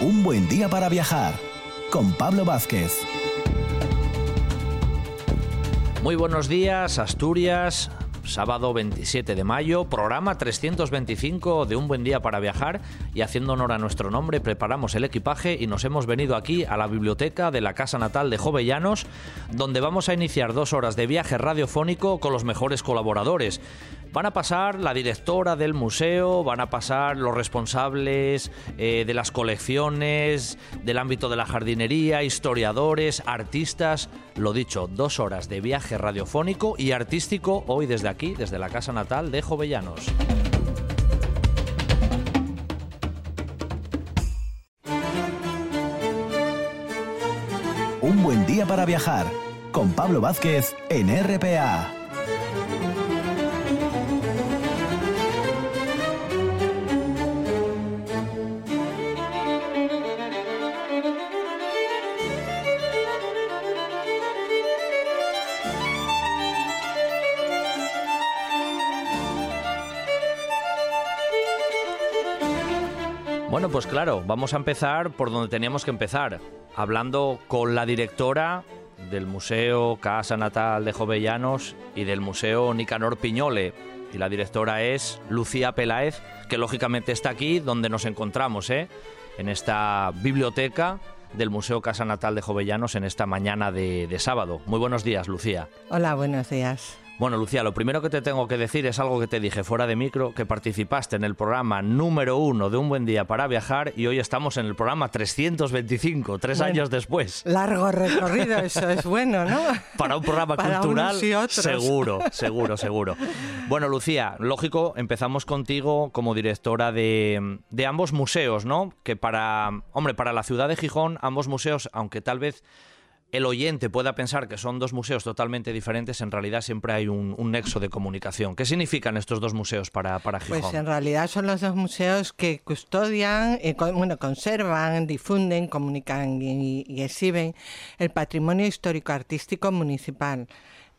Un buen día para viajar con Pablo Vázquez. Muy buenos días, Asturias. Sábado 27 de mayo, programa 325 de Un buen día para viajar y haciendo honor a nuestro nombre preparamos el equipaje y nos hemos venido aquí a la biblioteca de la casa natal de Jovellanos donde vamos a iniciar dos horas de viaje radiofónico con los mejores colaboradores. Van a pasar la directora del museo, van a pasar los responsables eh, de las colecciones, del ámbito de la jardinería, historiadores, artistas. Lo dicho, dos horas de viaje radiofónico y artístico hoy desde aquí, desde la casa natal de Jovellanos. Un buen día para viajar con Pablo Vázquez en RPA. Pues claro, vamos a empezar por donde teníamos que empezar, hablando con la directora del Museo Casa Natal de Jovellanos y del Museo Nicanor Piñole. Y la directora es Lucía Peláez, que lógicamente está aquí donde nos encontramos, ¿eh? en esta biblioteca del Museo Casa Natal de Jovellanos en esta mañana de, de sábado. Muy buenos días, Lucía. Hola, buenos días. Bueno, Lucía, lo primero que te tengo que decir es algo que te dije fuera de micro, que participaste en el programa número uno de Un Buen Día para Viajar y hoy estamos en el programa 325, tres años después. Largo recorrido, eso es bueno, ¿no? Para un programa Para cultural, seguro, seguro, seguro. Bueno, Lucía, lógico, empezamos contigo como directora de, de ambos museos, ¿no? Que para, hombre, para la ciudad de Gijón, ambos museos, aunque tal vez el oyente pueda pensar que son dos museos totalmente diferentes, en realidad siempre hay un, un nexo de comunicación. ¿Qué significan estos dos museos para, para Gijón? Pues en realidad son los dos museos que custodian, eh, con- bueno, conservan, difunden, comunican y, y exhiben el patrimonio histórico-artístico municipal.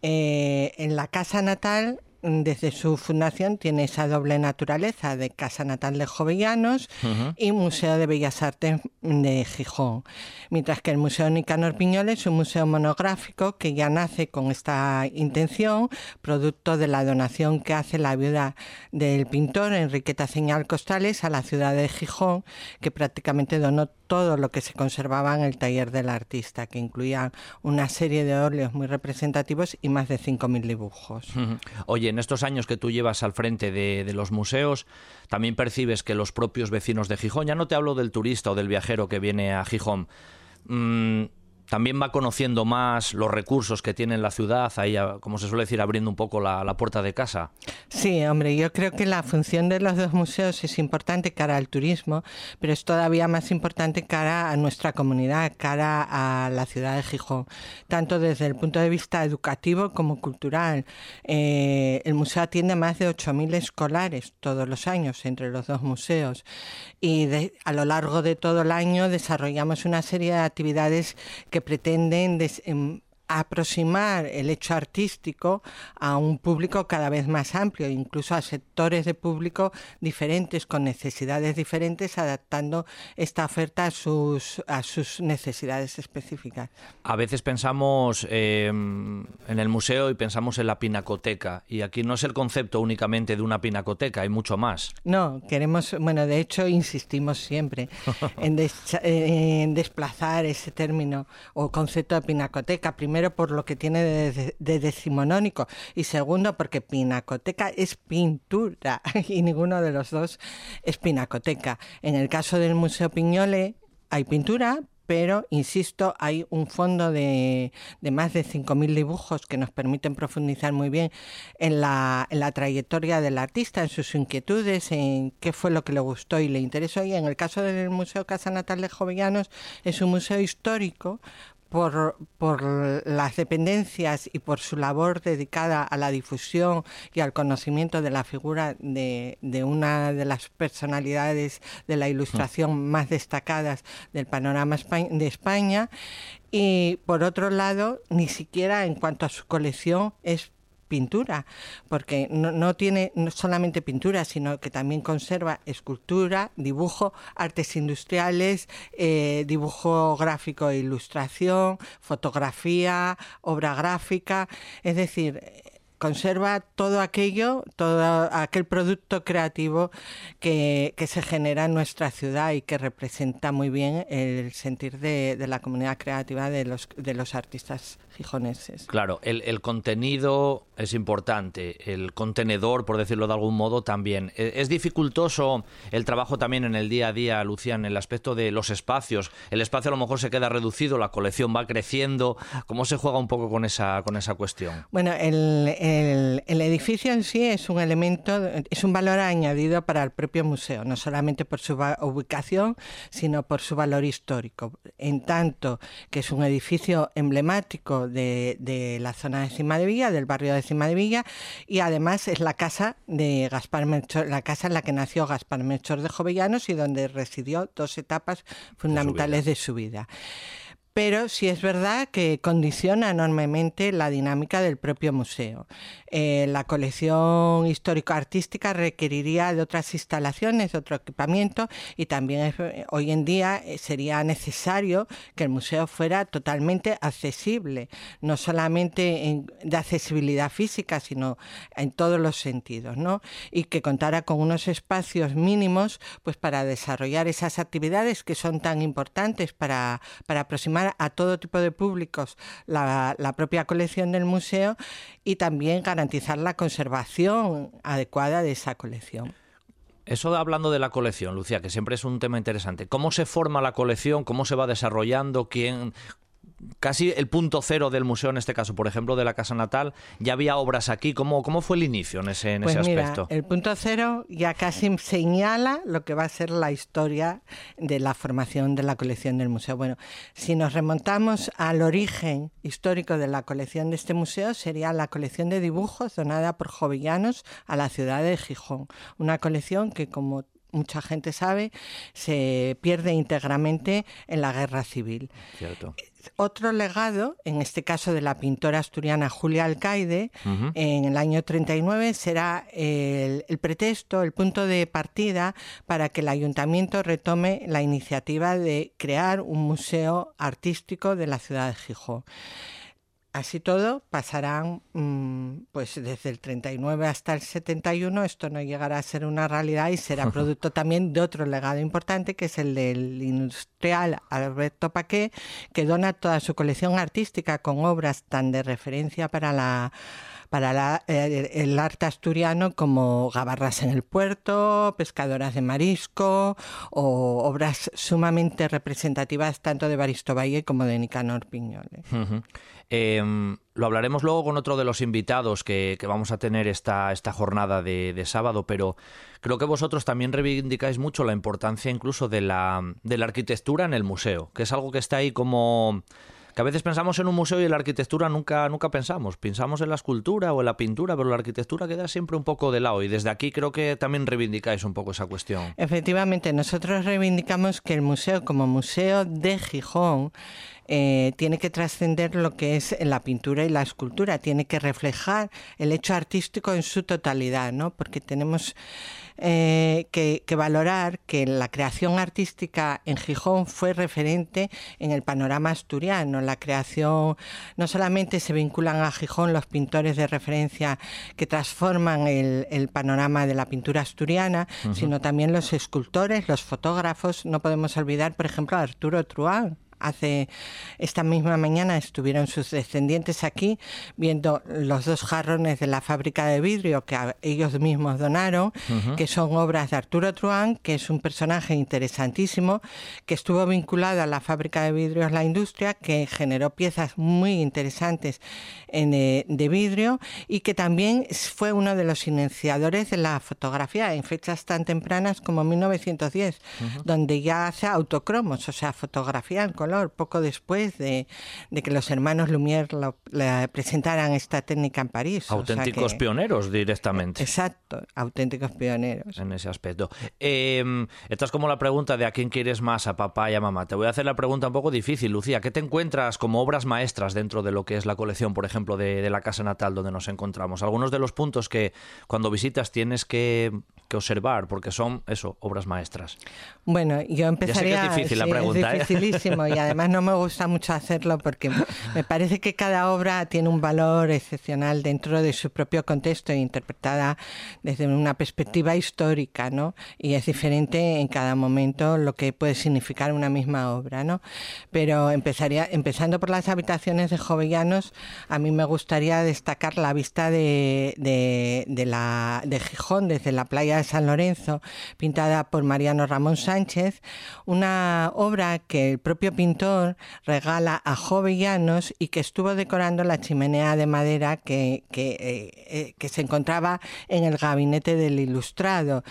Eh, en la casa natal, desde su fundación, tiene esa doble naturaleza de Casa Natal de Jovellanos y Museo de Bellas Artes de Gijón. Mientras que el Museo Nicanor Piñoles es un museo monográfico que ya nace con esta intención, producto de la donación que hace la viuda del pintor Enriqueta Señal Costales a la ciudad de Gijón, que prácticamente donó todo lo que se conservaba en el taller del artista, que incluía una serie de óleos muy representativos y más de 5.000 dibujos. Oye, en estos años que tú llevas al frente de, los museos, también percibes que los propios vecinos de Gijón, ya no te hablo del turista o del viajero que viene a Gijón, mm, también va conociendo más los recursos que tiene la ciudad, ahí, como se suele decir, abriendo un poco la, la puerta de casa. Sí, hombre, yo creo que la función de los dos museos es importante cara al turismo, pero es todavía más importante cara a nuestra comunidad, cara a la ciudad de Gijón, tanto desde el punto de vista educativo como cultural. Eh, el museo atiende a más de 8.000 escolares todos los años entre los dos museos y de- a lo largo de todo el año desarrollamos una serie de actividades que pretenden des- em, aproximar el hecho artístico a un público cada vez más amplio, incluso a sectores de público diferentes, con necesidades diferentes, adaptando esta oferta a sus, a sus necesidades específicas. A veces pensamos eh, en el museo y pensamos en la pinacoteca, y aquí no es el concepto únicamente de una pinacoteca, hay mucho más. No, queremos, bueno, de hecho insistimos siempre en, des- en desplazar ese término o concepto de pinacoteca, primero por lo que tiene de, de decimonónico y segundo porque pinacoteca es pintura y ninguno de los dos es pinacoteca. En el caso del Museo Piñole hay pintura, pero, insisto, hay un fondo de, de más de 5.000 dibujos que nos permiten profundizar muy bien en la, en la trayectoria del artista, en sus inquietudes, en qué fue lo que le gustó y le interesó. Y en el caso del Museo Casa Natal de Jovellanos, es un museo histórico por, por las dependencias y por su labor dedicada a la difusión y al conocimiento de la figura de, de una de las personalidades de la ilustración más destacadas del panorama de España. Y por otro lado, ni siquiera en cuanto a su colección es pintura, porque no, tiene solamente pintura, sino que también conserva escultura, dibujo, artes industriales, eh, dibujo gráfico e ilustración, fotografía, obra gráfica, es decir, conserva todo aquello, todo aquel producto creativo que, se genera en nuestra ciudad y que representa muy bien el sentir de, la comunidad creativa de los, de los artistas gijoneses. Claro, el, contenido es importante, el contenedor, por decirlo de algún modo, también. E, es dificultoso el trabajo también en el día a día, Lucía, en el aspecto de los espacios. El espacio a lo mejor se queda reducido, la colección va creciendo. ¿Cómo se juega un poco con esa, con esa cuestión? Bueno, el, el, edificio en sí es un elemento, es un valor añadido para el propio museo, no solamente por su ubicación, sino por su valor histórico. En tanto que es un edificio emblemático de, la zona de Cima de Villa, del barrio de Cima de Villa, y además es la casa de Gaspar Melchor, la casa en la que nació Gaspar Melchor de Jovellanos y donde residió dos etapas fundamentales de su vida pero sí es verdad que condiciona enormemente la dinámica del propio museo. Eh, la colección histórico-artística requeriría de otras instalaciones, de otro equipamiento y también eh, hoy en día eh, sería necesario que el museo fuera totalmente accesible, no solamente de accesibilidad física, sino en todos los sentidos, ¿no? Y que contara con unos espacios mínimos pues para desarrollar esas actividades que son tan importantes para, para aproximar a todo tipo de públicos la, propia colección del museo y también garantizar la conservación adecuada de esa colección. Eso hablando de la colección, Lucía, que siempre es un tema interesante. ¿Cómo se forma la colección? ¿Cómo se va desarrollando? ¿Quién, casi el punto cero del museo, en este caso, por ejemplo, de la Casa Natal, ya había obras aquí. ¿Cómo, cómo fue el inicio en ese, en pues ese mira, aspecto? El punto cero ya casi señala lo que va a ser la historia de la formación de la colección del museo. Bueno, si nos remontamos al origen histórico de la colección de este museo, sería la colección de dibujos donada por jovellanos a la ciudad de Gijón. Una colección que, como mucha gente sabe, se pierde íntegramente en la guerra civil. Cierto. Otro legado, en este caso de la pintora asturiana Julia Alcaide, en el año 39 será el, el, pretexto, el punto de partida para que el ayuntamiento retome la iniciativa de crear un museo artístico de la ciudad de Gijón. Así todo, pasarán, mm, pues desde el 39 hasta el 71, esto no llegará a ser una realidad y será producto también de otro legado importante, que es el del industrial Alberto Paqué, que dona toda su colección artística con obras tan de referencia para la para eh, el arte asturiano como Gabarras en el puerto, Pescadoras de marisco o obras sumamente representativas tanto de Baristo Valle como de Nicanor Piñole. Em, lo hablaremos luego con otro de los invitados que, vamos a tener esta, esta jornada de, de, sábado, pero creo que vosotros también reivindicáis mucho la importancia incluso de la, de la arquitectura en el museo, que es algo que está ahí como que a veces pensamos en un museo y en la arquitectura nunca, nunca pensamos. Pensamos en la escultura o en la pintura, pero la arquitectura queda siempre un poco de lado y desde aquí creo que también reivindicáis un poco esa cuestión. Efectivamente, nosotros reivindicamos que el museo como museo de Gijón eh, tiene que trascender lo que es la pintura y la escultura, tiene que reflejar el hecho artístico en su totalidad, ¿no? Porque tenemos eh, que, valorar que la creación artística en Gijón fue referente en el panorama asturiano. La creación, no solamente se vinculan a Gijón los pintores de referencia que transforman el, panorama de la pintura asturiana, sino también los escultores, los fotógrafos. No podemos olvidar, por ejemplo, a Arturo Truán hace esta misma mañana estuvieron sus descendientes aquí viendo los dos jarrones de la fábrica de vidrio que ellos mismos donaron, que son obras de Arturo Truán, que es un personaje interesantísimo, que estuvo vinculado a la fábrica de vidrios La Industria, que generó piezas muy interesantes eh, de vidrio y que también fue uno de los iniciadores de la fotografía en fechas tan tempranas como 1910, donde ya hace autocromos, o sea, fotografía en color color, poco después de, que los hermanos Lumière lo, presentaran esta técnica en París. Auténticos pioneros directamente. Exacto, auténticos pioneros. En ese aspecto. Eh, esta es como la pregunta de a quién quieres más, a papá y a mamá. Te voy a hacer la pregunta un poco difícil, Lucía. ¿Qué te encuentras como obras maestras dentro de lo que es la colección, por ejemplo, de, de la casa natal donde nos encontramos? Algunos de los puntos que cuando visitas tienes que que observar, porque son, eso, obras maestras? Bueno, yo empezaría... Ya sé que es difícil la pregunta. Es ¿eh? dificilísimo y además no me gusta mucho hacerlo porque me parece que cada obra tiene un valor excepcional dentro de su propio contexto e interpretada desde una perspectiva histórica, ¿no? Y es diferente en cada momento lo que puede significar una misma obra, ¿no? Pero empezaría, empezando por las habitaciones de Jovellanos, a mí me gustaría destacar la vista de, de, de la, de Gijón desde la playa San Lorenzo, pintada por Mariano Ramón Sánchez, una obra que el propio pintor regala a Jovellanos y que estuvo decorando la chimenea de madera que, que, eh, eh, que se encontraba en el gabinete del ilustrado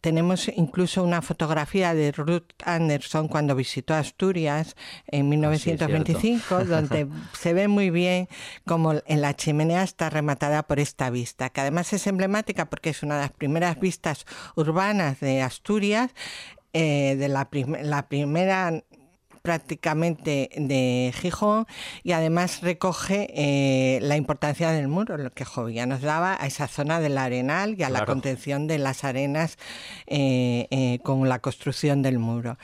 tenemos incluso una fotografía de Ruth Anderson cuando visitó Asturias en 1925, ah, donde se ve muy bien como en la chimenea está rematada por esta vista, que además es emblemática porque es una de las primeras vistas urbanas de Asturias, eh, de la, la primera prácticamente de Gijón y además recoge eh, la importancia del muro, lo que Jovilla nos daba a esa zona del arenal y a la contención de las arenas eh, eh, con la construcción del muro.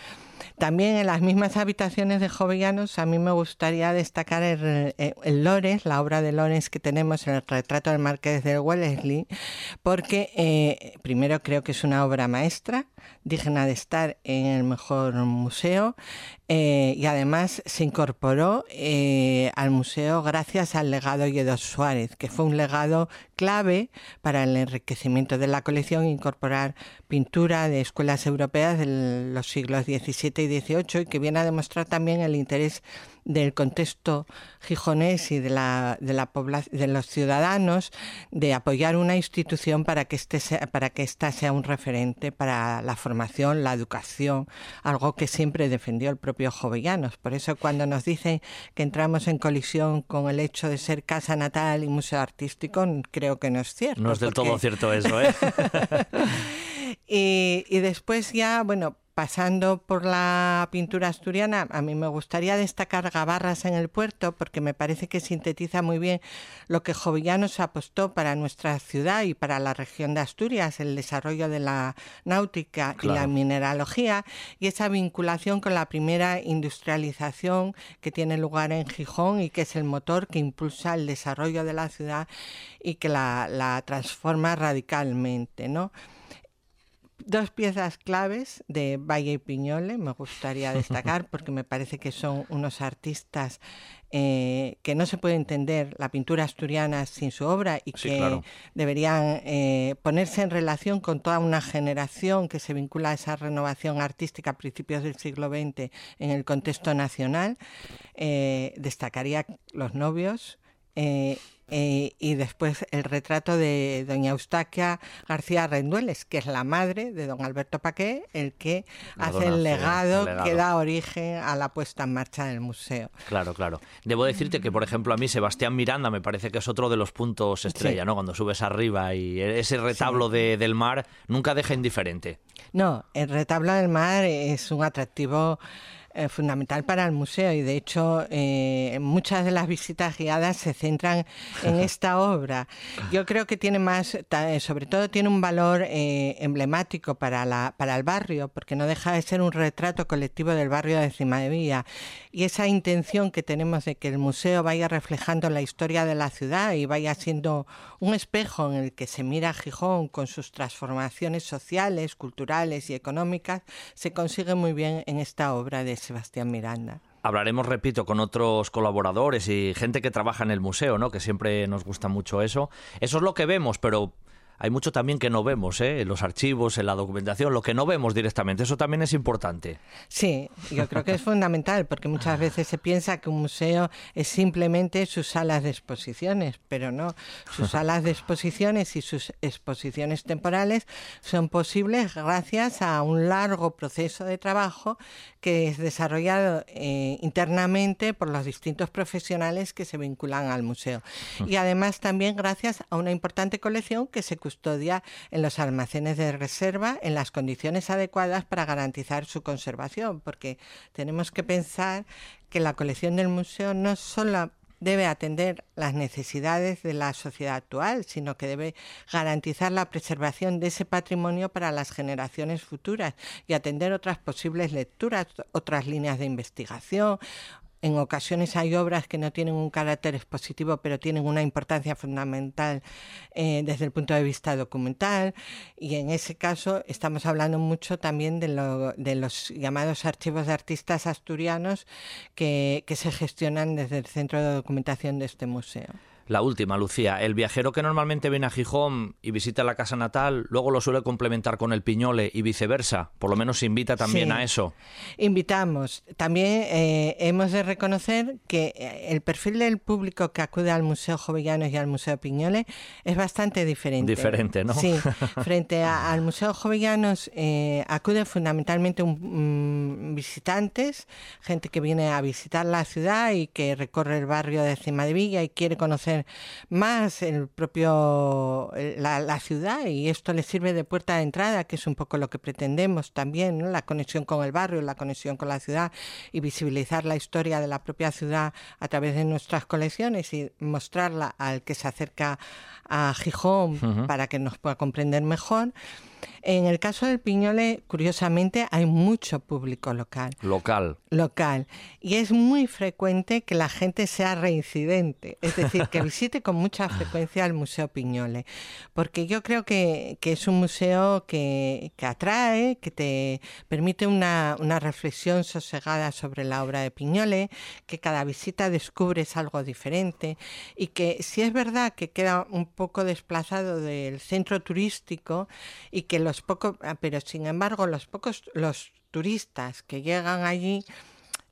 También en las mismas habitaciones de Jovellanos a mí me gustaría destacar el, el, Lores, la obra de Lorenz que tenemos en el retrato del Marqués de Wellesley, porque primero creo que es una obra maestra, digna de estar en el mejor museo eh, y además se incorporó eh, al museo gracias al legado Yedo Suárez, que fue un legado clave para el enriquecimiento de la colección, incorporar pintura de escuelas europeas de los siglos XVII y XVIII y que viene a demostrar también el interés del contexto gijonés y de, la, de, la de los ciudadanos de apoyar una institución para que, este sea, para que ésta sea un referente para la formación, la educación, algo que siempre defendió el propio Jovellanos. Por eso cuando nos dicen que entramos en colisión con el hecho de ser casa natal y museo artístico, creo que no es cierto. No es del todo cierto eso, ¿eh? y, y después ya, bueno, pasando por la pintura asturiana, a mí me gustaría destacar Gabarras en el puerto porque me parece que sintetiza muy bien lo que Jovillanos apostó para nuestra ciudad y para la región de Asturias, el desarrollo de la náutica y la mineralogía y esa vinculación con la primera industrialización que tiene lugar en Gijón y que es el motor que impulsa el desarrollo de la ciudad y que la, la transforma radicalmente, ¿no? Dos piezas claves de Valle y Piñole me gustaría destacar porque me parece que son unos artistas eh, que no se puede entender la pintura asturiana sin su obra y que deberían eh, ponerse en relación con toda una generación que se vincula a esa renovación artística a principios del siglo XX en el contexto nacional. Eh, destacaría Los novios, eh, y después el retrato de doña Eustaquia García Rendueles, que es la madre de don Alberto Paqué, el que hace el legado, que da origen a la puesta en marcha del museo. Claro, claro. Debo decirte que, por ejemplo, a mí Sebastián Miranda me parece que es otro de los puntos estrella, ¿no? Cuando subes arriba y ese retablo de, del mar nunca deja indiferente. No, el retablo del mar es un atractivo eh, fundamental para el museo y de hecho eh, muchas de las visitas guiadas se centran en esta obra. Yo creo que tiene más, eh, sobre todo tiene un valor emblemático para, la, para el barrio, porque no deja de ser un retrato colectivo del barrio de Cimadevilla y esa intención que tenemos de que el museo vaya reflejando la historia de la ciudad y vaya siendo un espejo en el que se mira Gijón con sus transformaciones sociales, culturales y económicas, se consigue muy bien en esta obra de Sebastián Miranda. Hablaremos, repito, con otros colaboradores y gente que trabaja en el museo, ¿no? Que siempre nos gusta mucho eso. Eso es lo que vemos, pero hay mucho también que no vemos, ¿eh? en los archivos, en la documentación, lo que no vemos directamente. Eso también es importante. Sí, yo creo que es fundamental, porque muchas veces se piensa que un museo es simplemente sus salas de exposiciones, pero no. Sus salas de exposiciones y sus exposiciones temporales son posibles gracias a un largo proceso de trabajo que es desarrollado eh, internamente por los distintos profesionales que se vinculan al museo. Y además también gracias a una importante colección que se custodia en los almacenes de reserva en las condiciones adecuadas para garantizar su conservación, porque tenemos que pensar que la colección del museo no solo debe atender las necesidades de la sociedad actual, sino que debe garantizar la preservación de ese patrimonio para las generaciones futuras y atender otras posibles lecturas, otras líneas de investigación, en ocasiones hay obras que no tienen un carácter expositivo, pero tienen una importancia fundamental eh, desde el punto de vista documental. Y en ese caso estamos hablando mucho también de, los llamados archivos de artistas asturianos que se gestionan desde el Centro de Documentación de este museo. La última, Lucía. El viajero que normalmente viene a Gijón y visita la casa natal, luego lo suele complementar con el Piñole y viceversa. Por lo menos se invita también a eso. Invitamos. También eh, hemos de reconocer que eh, el perfil del público que acude al Museo Jovellanos y al Museo Piñole es bastante diferente. Diferente, ¿no? Sí. Frente al Museo Jovellanos eh, acude fundamentalmente un, mm, visitantes, gente que viene a visitar la ciudad y que recorre el barrio de Cimadevilla y quiere conocer más el propio la, ciudad y esto le sirve de puerta de entrada, que es un poco lo que pretendemos también, la conexión con el barrio, la conexión con la ciudad y visibilizar la historia de la propia ciudad a través de nuestras colecciones y mostrarla al que se acerca a Gijón para que nos pueda comprender mejor. En el caso del Piñole, curiosamente, hay mucho público local. Local. Local. Y es muy frecuente que la gente sea reincidente, es decir, que visite con mucha frecuencia el Museo Piñole, porque yo creo que, es un museo que, atrae, que te permite una, una reflexión sosegada sobre la obra de Piñole, que cada visita descubres algo diferente y que si es verdad que queda un poco desplazado del centro turístico y que los pocos, ah, pero sin embargo los pocos, los turistas que llegan allí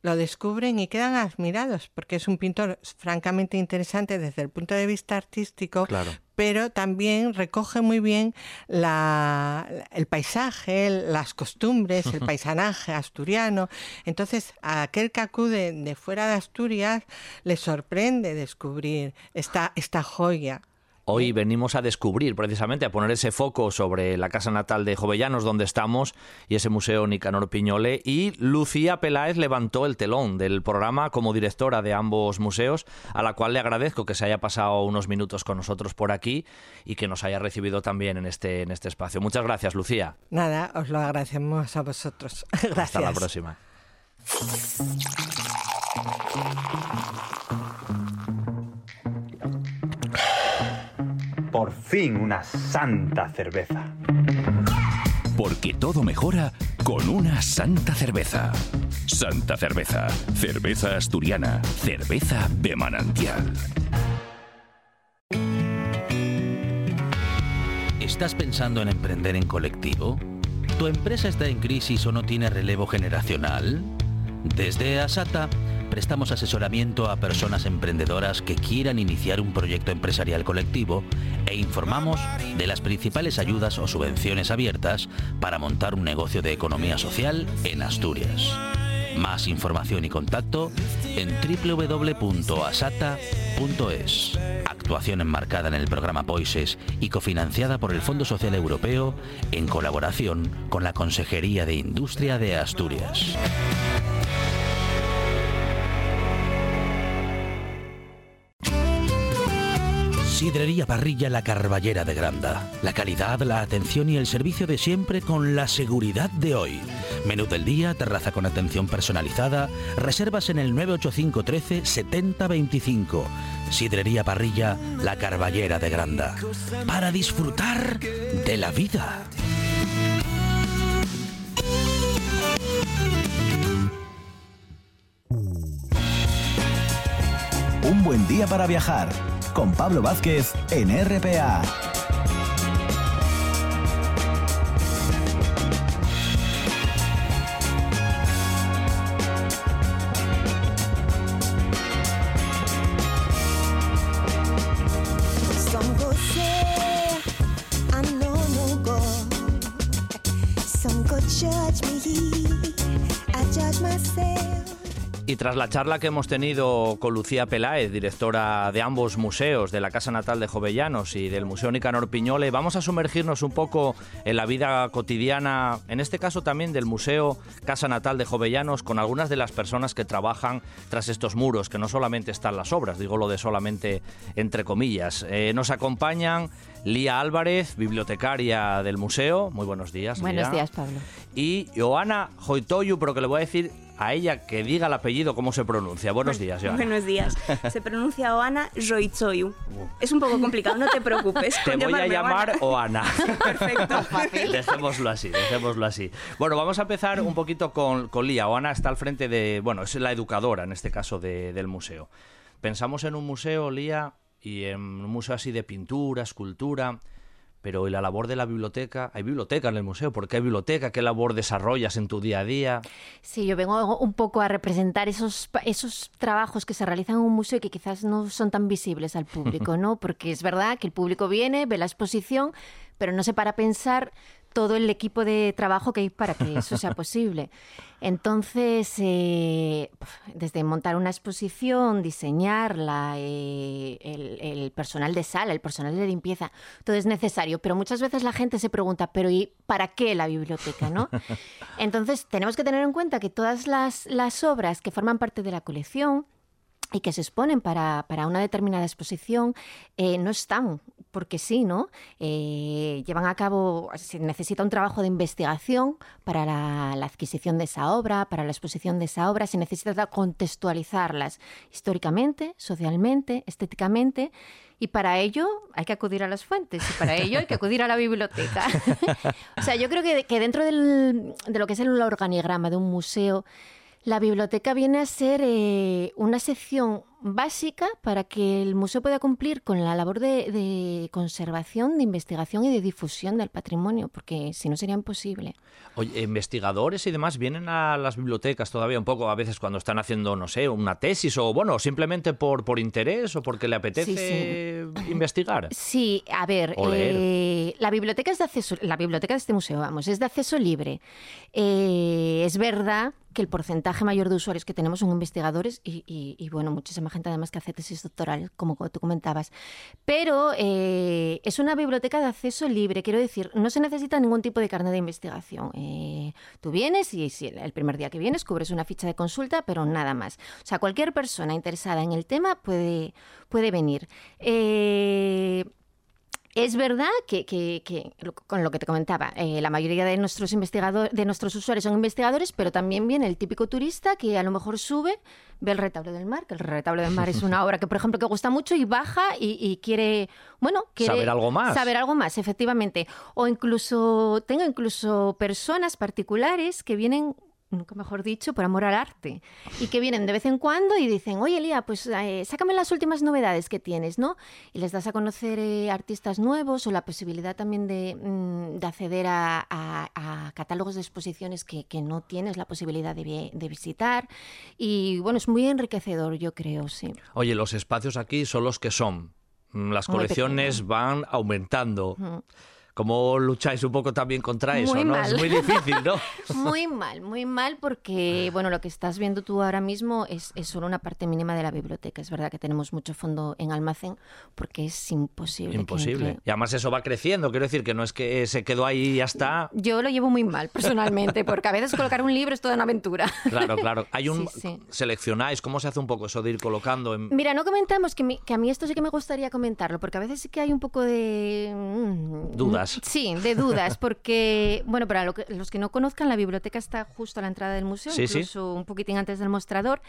lo descubren y quedan admirados porque es un pintor francamente interesante desde el punto de vista artístico, pero también recoge muy bien la, el paisaje, las costumbres, el paisanaje asturiano. Entonces, a aquel que acude de fuera de Asturias le sorprende descubrir esta, esta joya Hoy venimos a descubrir, precisamente, a poner ese foco sobre la casa natal de Jovellanos, donde estamos, y ese museo Nicanor Piñole. Y Lucía Peláez levantó el telón del programa como directora de ambos museos, a la cual le agradezco que se haya pasado unos minutos con nosotros por aquí y que nos haya recibido también en este, en este espacio. Muchas gracias, Lucía. Nada, os lo agradecemos a vosotros. gracias. Hasta la próxima. Por fin una santa cerveza. Porque todo mejora con una santa cerveza. Santa cerveza, cerveza asturiana, cerveza de manantial. ¿Estás pensando en emprender en colectivo? ¿Tu empresa está en crisis o no tiene relevo generacional? Desde Asata prestamos asesoramiento a personas emprendedoras que quieran iniciar un proyecto empresarial colectivo e informamos de las principales ayudas o subvenciones abiertas para montar un negocio de economía social en Asturias. Más información y contacto en www.asata.es. Actuación enmarcada en el programa POISES y cofinanciada por el Fondo Social Europeo en colaboración con la Consejería de Industria de Asturias. Sidrería Parrilla La Carballera de Granda. La calidad, la atención y el servicio de siempre con la seguridad de hoy. Menú del día, terraza con atención personalizada, reservas en el 985 13 7025. Sidrería Parrilla La Carballera de Granda. Para disfrutar de la vida. Un buen día para viajar con Pablo Vázquez en RPA. Tras la charla que hemos tenido con Lucía Peláez, directora de ambos museos, de la Casa Natal de Jovellanos y del Museo Nicanor Piñole, vamos a sumergirnos un poco en la vida cotidiana, en este caso también del Museo Casa Natal de Jovellanos, con algunas de las personas que trabajan tras estos muros, que no solamente están las obras, digo lo de solamente entre comillas. Eh, nos acompañan Lía Álvarez, bibliotecaria del museo. Muy buenos días. Buenos días, Pablo. Y Joana Joitoyu, pero que le voy a decir a ella que diga el apellido cómo se pronuncia. Buenos días, Joana. Buenos días. Se pronuncia Oana Joitoyu. Es un poco complicado, no te preocupes. Te voy a llamar Oana. Perfecto. Dejémoslo así, dejémoslo así. Bueno, vamos a empezar un poquito con, con Lía. Oana está al frente de, bueno, es la educadora en este caso del museo. Pensamos en un museo, Lía, y en un museo así de pintura, escultura, pero ¿y la labor de la biblioteca? ¿Hay biblioteca en el museo? ¿Por qué hay biblioteca? ¿Qué labor desarrollas en tu día a día? Sí, yo vengo un poco a representar esos, esos trabajos que se realizan en un museo y que quizás no son tan visibles al público, ¿no? Porque es verdad que el público viene, ve la exposición, pero no se para pensar todo el equipo de trabajo que hay para que eso sea posible. Entonces, eh, desde montar una exposición, diseñarla, eh, el, personal de sala, el personal de limpieza, todo es necesario. Pero muchas veces la gente se pregunta, ¿pero y para qué la biblioteca? ¿no? Entonces, tenemos que tener en cuenta que todas las, las obras que forman parte de la colección y que se exponen para, una determinada exposición eh, no están porque sí, ¿no? Eh, llevan a cabo, se necesita un trabajo de investigación para la, adquisición de esa obra, para la exposición de esa obra, se necesita contextualizarlas históricamente, socialmente, estéticamente, y para ello hay que acudir a las fuentes, y para ello hay que acudir a la biblioteca. o sea, yo creo que, dentro de lo que es el organigrama de un museo, la biblioteca viene a ser eh, una sección básica para que el museo pueda cumplir con la labor de, conservación, de investigación y de difusión del patrimonio, porque si no sería imposible. Oye, investigadores y demás vienen a las bibliotecas todavía un poco, a veces cuando están haciendo, no sé, una tesis o, bueno, simplemente por, por interés o porque le apetece investigar. Sí, a ver, eh, la biblioteca es de acceso, la biblioteca de este museo, vamos, es de acceso libre. Eh, es verdad que el porcentaje mayor de usuarios que tenemos son investigadores y, y bueno, muchísimas gente además que hace tesis doctorales, como tú comentabas. Pero eh, es una biblioteca de acceso libre, quiero decir, no se necesita ningún tipo de carnet de investigación. Eh, tú vienes y el primer día que vienes cubres una ficha de consulta, pero nada más. O sea, cualquier persona interesada en el tema puede, puede venir. Eh, es verdad que, con lo que te comentaba, eh, la mayoría de nuestros investigadores, de nuestros usuarios son investigadores, pero también viene el típico turista que a lo mejor sube, ve el retablo del mar, que el retablo del mar es una obra que, por ejemplo, que gusta mucho y baja y, quiere, bueno, quiere saber algo más. Saber algo más, efectivamente. O incluso tengo incluso personas particulares que vienen nunca mejor dicho, por amor al arte. Y que vienen de vez en cuando y dicen, oye, Elía, pues eh, sácame las últimas novedades que tienes, ¿no? Y les das a conocer eh, artistas nuevos o la posibilidad también de, mm, acceder a, catálogos de exposiciones que, no tienes la posibilidad de, visitar. Y bueno, es muy enriquecedor, yo creo, sí. Oye, los espacios aquí son los que son. Las colecciones van aumentando. ¿Cómo lucháis un poco también contra eso? ¿no? Es muy difícil, ¿no? muy mal, muy mal porque, bueno, lo que estás viendo tú ahora mismo es, solo una parte mínima de la biblioteca. Es verdad que tenemos mucho fondo en almacén porque es imposible. Imposible. Y además eso va creciendo, quiero decir que no es que se quedó ahí y ya está. Yo lo llevo muy mal personalmente porque a veces colocar un libro es toda una aventura. Claro, claro. Hay un... Seleccionáis, ¿cómo se hace un poco eso de ir colocando? En... Mira, no comentamos que, que a mí esto sí que me gustaría comentarlo porque a veces sí que hay un poco de... Mm, Dudas Sí, de dudas, porque, bueno, para los que no conozcan, la biblioteca está justo a la entrada del museo, incluso un poquitín antes del mostrador.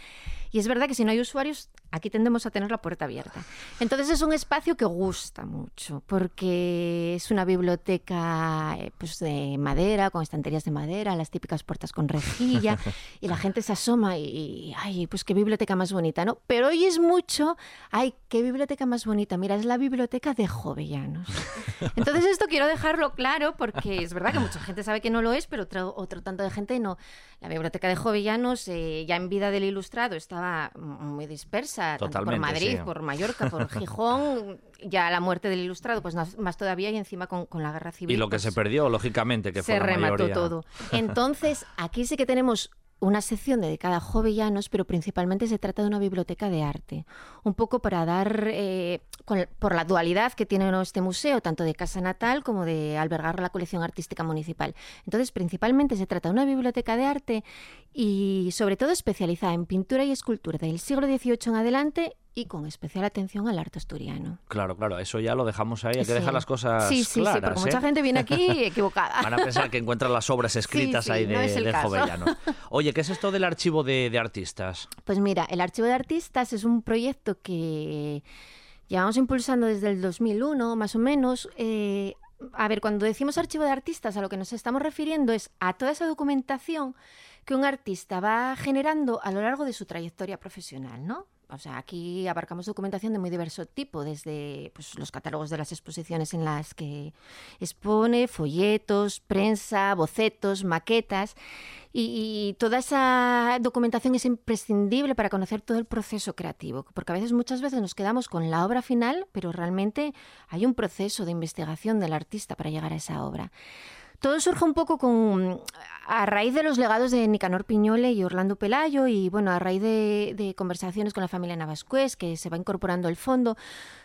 Y es verdad que si no hay usuarios, aquí tendemos a tener la puerta abierta. Entonces es un espacio que gusta mucho, porque es una biblioteca eh, pues, de madera, con estanterías de madera, las típicas puertas con rejilla, y la gente se asoma y, ay, pues qué biblioteca más bonita, ¿no? Pero hoy es mucho, ay, qué biblioteca más bonita, mira, es la biblioteca de Jovellanos. Entonces esto quiero quiero dejarlo claro porque es verdad que mucha gente sabe que no lo es, pero otro, otro tanto de gente no. La biblioteca de Jovellanos, eh, ya en vida del ilustrado, estaba muy dispersa, tanto por Madrid, sí. por Mallorca, por Gijón, ya la muerte del ilustrado, pues más, todavía y encima con, con la guerra civil. Y lo que pues, se perdió, lógicamente, que fue se la remató mayoría. todo. Entonces, aquí sí que tenemos una sección dedicada a jovellanos, pero principalmente se trata de una biblioteca de arte. Un poco para dar, eh, con- por la dualidad que tiene este museo, tanto de casa natal como de albergar la colección artística municipal. Entonces, principalmente se trata de una biblioteca de arte y sobre todo especializada en pintura y escultura del siglo XVIII en adelante y con especial atención al arte asturiano. Claro, claro, eso ya lo dejamos ahí, hay que Sí. dejar las cosas Sí, sí, claras. sí, porque mucha ¿eh? gente viene aquí equivocada. Van a pensar que encuentran las obras escritas ahí no de, es el de caso. Jovellanos. Oye, ¿qué es esto del archivo de, de artistas? Pues mira, el Archivo de Artistas es un proyecto que llevamos impulsando desde el 2001, más o menos. Eh, a ver, cuando decimos Archivo de Artistas, a lo que nos estamos refiriendo es a toda esa documentación que un artista va generando a lo largo de su trayectoria profesional, ¿no? O sea, aquí abarcamos documentación de muy diverso tipo, desde pues, los catálogos de las exposiciones en las que expone, folletos, prensa, bocetos, maquetas. Y, y toda esa documentación es imprescindible para conocer todo el proceso creativo, porque a veces, muchas veces nos quedamos con la obra final, pero realmente hay un proceso de investigación del artista para llegar a esa obra. Todo surge un poco con, a raíz de los legados de Nicanor Piñole y Orlando Pelayo y bueno, a raíz de, conversaciones con la familia Navascués, que se va incorporando al fondo,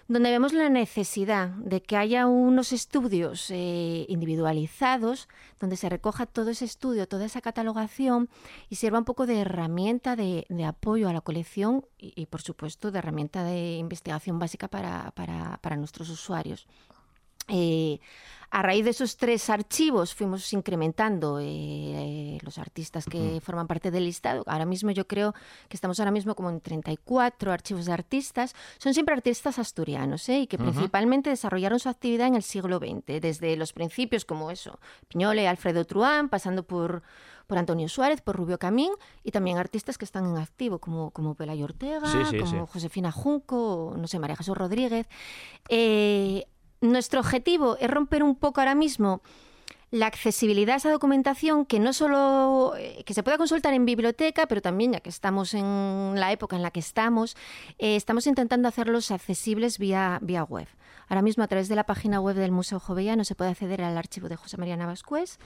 donde vemos la necesidad de que haya unos estudios eh, individualizados, donde se recoja todo ese estudio, toda esa catalogación y sirva un poco de herramienta de, de apoyo a la colección y, y, por supuesto, de herramienta de investigación básica para, para, para nuestros usuarios. Eh, a raíz de esos tres archivos fuimos incrementando eh, los artistas que forman parte del listado. Ahora mismo yo creo que estamos ahora mismo como en 34 archivos de artistas. Son siempre artistas asturianos ¿eh? y que principalmente desarrollaron su actividad en el siglo XX, desde los principios como eso, Piñole, Alfredo Truán, pasando por, por Antonio Suárez, por Rubio Camín y también artistas que están en activo como, como Pelayo Ortega, Sí, sí, como sí. Josefina Junco, no sé, María Jesús Rodríguez. Eh, nuestro objetivo es romper un poco ahora mismo la accesibilidad a esa documentación que no solo eh, que se pueda consultar en biblioteca, pero también ya que estamos en la época en la que estamos, eh, estamos intentando hacerlos accesibles vía, vía web. Ahora mismo a través de la página web del Museo Jovellano se puede acceder al archivo de José María Navascués.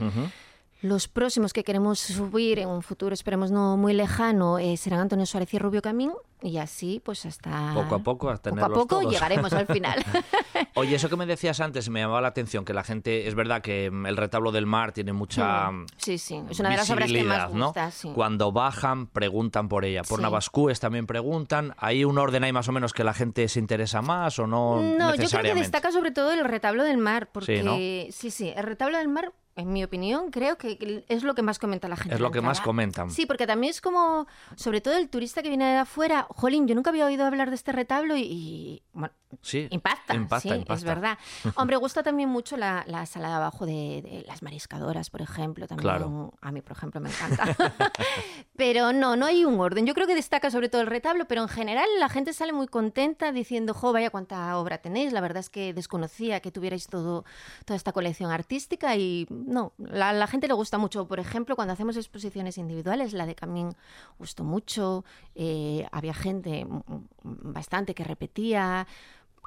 Los próximos que queremos subir en un futuro, esperemos no muy lejano, eh, serán Antonio Suárez y Rubio Camín, y así pues hasta... Poco a poco, a Poco a poco todos. llegaremos al final. Oye, eso que me decías antes me llamaba la atención, que la gente, es verdad que mm, el retablo del mar tiene mucha Mm, sí, sí, es una de las obras que más ¿no? sí. Cuando bajan, preguntan por ella. Por Sí. Navascués también preguntan. ¿Hay un orden ahí más o menos que la gente se interesa más o no, No, yo creo que destaca sobre todo el retablo del mar, porque Sí, ¿no? sí, sí, el retablo del mar, en mi opinión, creo que es lo que más comenta la gente. Es lo que más comentan. Sí, porque también es como, sobre todo el turista que viene de afuera, jolín, yo nunca había oído hablar de este retablo y, y, bueno, Sí, impacta, impacta, sí, impacta. es verdad. Hombre, gusta también mucho la, la sala de abajo de, de las mariscadoras, por ejemplo, también Claro. a mí, por ejemplo, me encanta. pero no, no hay un orden. Yo creo que destaca sobre todo el retablo, pero en general la gente sale muy contenta diciendo, jo, vaya cuánta obra tenéis. La verdad es que desconocía que tuvierais todo, toda esta colección artística y no, la, la gente le gusta mucho. Por ejemplo, cuando hacemos exposiciones individuales, la de Camín gustó mucho, eh, había gente bastante que repetía.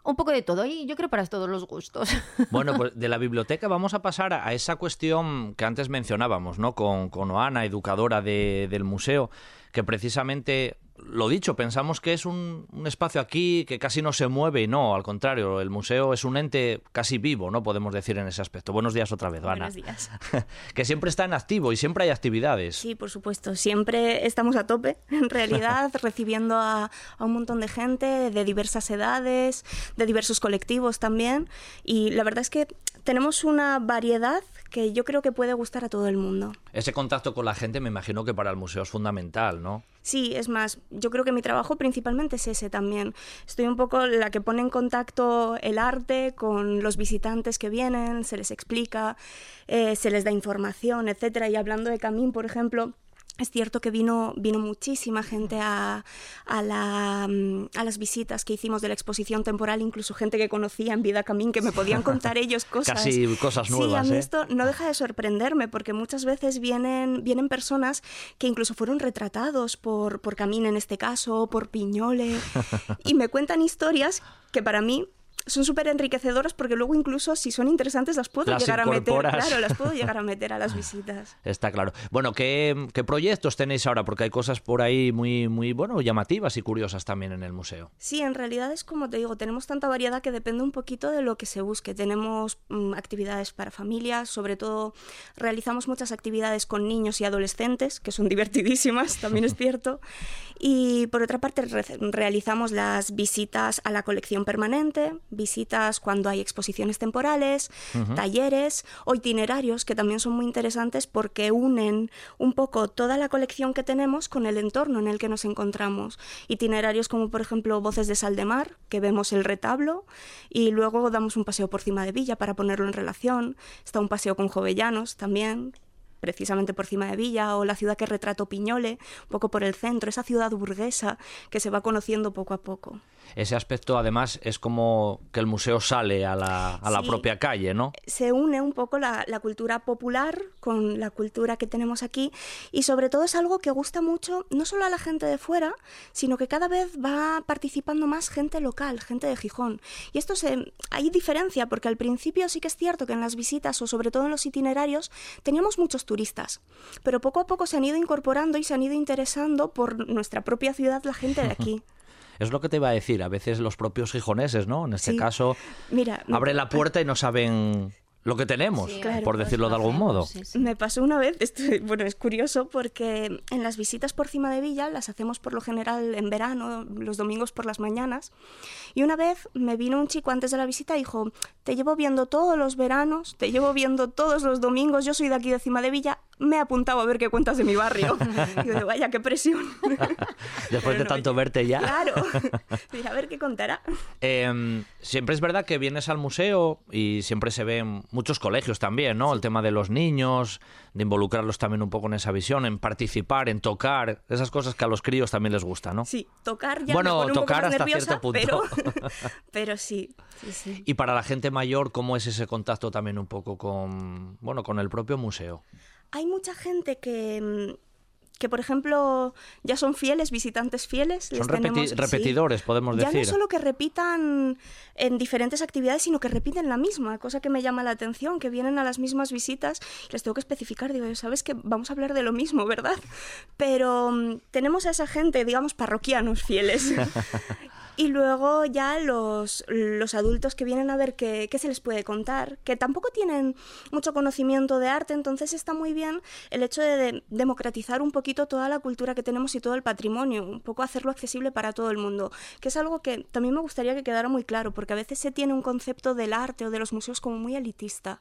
Un poco de todo, y yo creo para todos los gustos. Bueno, pues de la biblioteca vamos a pasar a a esa cuestión que antes mencionábamos, ¿no? Con, con Oana, educadora de- del museo, que precisamente, lo dicho, pensamos que es un, un espacio aquí que casi no se mueve y no, al contrario, el museo es un ente casi vivo, ¿no? Podemos decir en ese aspecto. Buenos días otra vez, Ana. Buenos días. que siempre está en activo y siempre hay actividades. Sí, por supuesto. Siempre estamos a tope, en realidad, recibiendo a, a un montón de gente de diversas edades, de diversos colectivos también. Y la verdad es que tenemos una variedad que yo creo que puede gustar a todo el mundo. Ese contacto con la gente me imagino que para el museo es fundamental, ¿no? Sí, es más, yo creo que mi trabajo principalmente es ese también. Estoy un poco la que pone en contacto el arte con los visitantes que vienen, se les explica, eh, se les da información, etcétera. Y hablando de Camín, por ejemplo, es cierto que vino, vino muchísima gente a, a, la, mm, a, las visitas que hicimos de la exposición temporal, incluso gente que conocía en Vida Camín, que me podían contar ellos cosas. Casi cosas nuevas. Sí, a mí ¿eh? esto no deja de sorprenderme, porque muchas veces vienen, vienen personas que incluso fueron retratados por, por Camín en este caso, por Piñole, y me cuentan historias que para mí son súper enriquecedoras porque luego incluso si son interesantes las puedo Las llegar a meter. Claro, las puedo llegar a meter a las visitas. Está claro. Bueno, ¿qué, qué proyectos tenéis ahora? Porque hay cosas por ahí muy, muy bueno, llamativas y curiosas también en el museo. Sí, en realidad es como te digo, tenemos tanta variedad que depende un poquito de lo que se busque. Tenemos mm, actividades para familias, sobre todo realizamos muchas actividades con niños y adolescentes, que son divertidísimas, también es cierto. Y por otra parte re- realizamos las visitas a la colección permanente, visitas cuando hay exposiciones temporales, talleres o itinerarios que también son muy interesantes porque unen un poco toda la colección que tenemos con el entorno en el que nos encontramos. Itinerarios como por ejemplo Voces de Sal de Mar, que vemos el retablo y luego damos un paseo por cima de Villa para ponerlo en relación. Está un paseo con Jovellanos también precisamente por cima de Villa, o la ciudad que retrató Piñole, un poco por el centro, esa ciudad burguesa que se va conociendo poco a poco. Ese aspecto, además, es como que el museo sale a la, a la Sí. propia calle, ¿no? se une un poco la, la cultura popular con la cultura que tenemos aquí y sobre todo es algo que gusta mucho no solo a la gente de fuera, sino que cada vez va participando más gente local, gente de Gijón. Y esto se, hay diferencia porque al principio sí que es cierto que en las visitas o sobre todo en los itinerarios teníamos muchos turistas, pero poco a poco se han ido incorporando y se han ido interesando por nuestra propia ciudad la gente de aquí. Es lo que te iba a decir. A veces los propios gijoneses, ¿no? En este Sí. caso, Mira, abren la puerta y no saben lo que tenemos, Sí, Claro. por decirlo de algún modo. Sí, sí. Me pasó una vez, esto, bueno, es curioso porque en las visitas por cima de Villa las hacemos por lo general en verano, los domingos por las mañanas. Y una vez me vino un chico antes de la visita y dijo, te llevo viendo todos los veranos, te llevo viendo todos los domingos, yo soy de aquí de cima de Villa, me he apuntado a ver qué cuentas de mi barrio. Y yo, vaya, qué presión. Después de tanto verte ya. Claro. Mira, a ver qué contará. Eh, siempre es verdad que vienes al museo y siempre se ven muchos colegios también, ¿no? El tema de los niños, de involucrarlos también un poco en esa visión, en participar, en tocar, esas cosas que a los críos también les gusta, ¿no? Sí, tocar ya Bueno, me pone un tocar poco más hasta nerviosa, cierto punto. Pero, pero sí, sí, sí. Y para la gente mayor, ¿cómo es ese contacto también un poco con, bueno, con el propio museo? Hay mucha gente que, mm, que, por ejemplo, ya son fieles, visitantes fieles. Son les repeti- tenemos- sí. repetidores, podemos Ya decir. no solo que repitan en diferentes actividades, sino que repiten la misma, cosa que me llama la atención, que vienen a las mismas visitas. Les tengo que especificar, digo, sabes que vamos a hablar de lo mismo, ¿verdad? Pero mm, tenemos a esa gente, digamos, parroquianos fieles. Y luego ya los, los adultos que vienen a ver qué, qué se les puede contar, que tampoco tienen mucho conocimiento de arte, entonces está muy bien el hecho de, de democratizar un poquito toda la cultura que tenemos y todo el patrimonio, un poco hacerlo accesible para todo el mundo, que es algo que también me gustaría que quedara muy claro, porque a veces se tiene un concepto del arte o de los museos como muy elitista,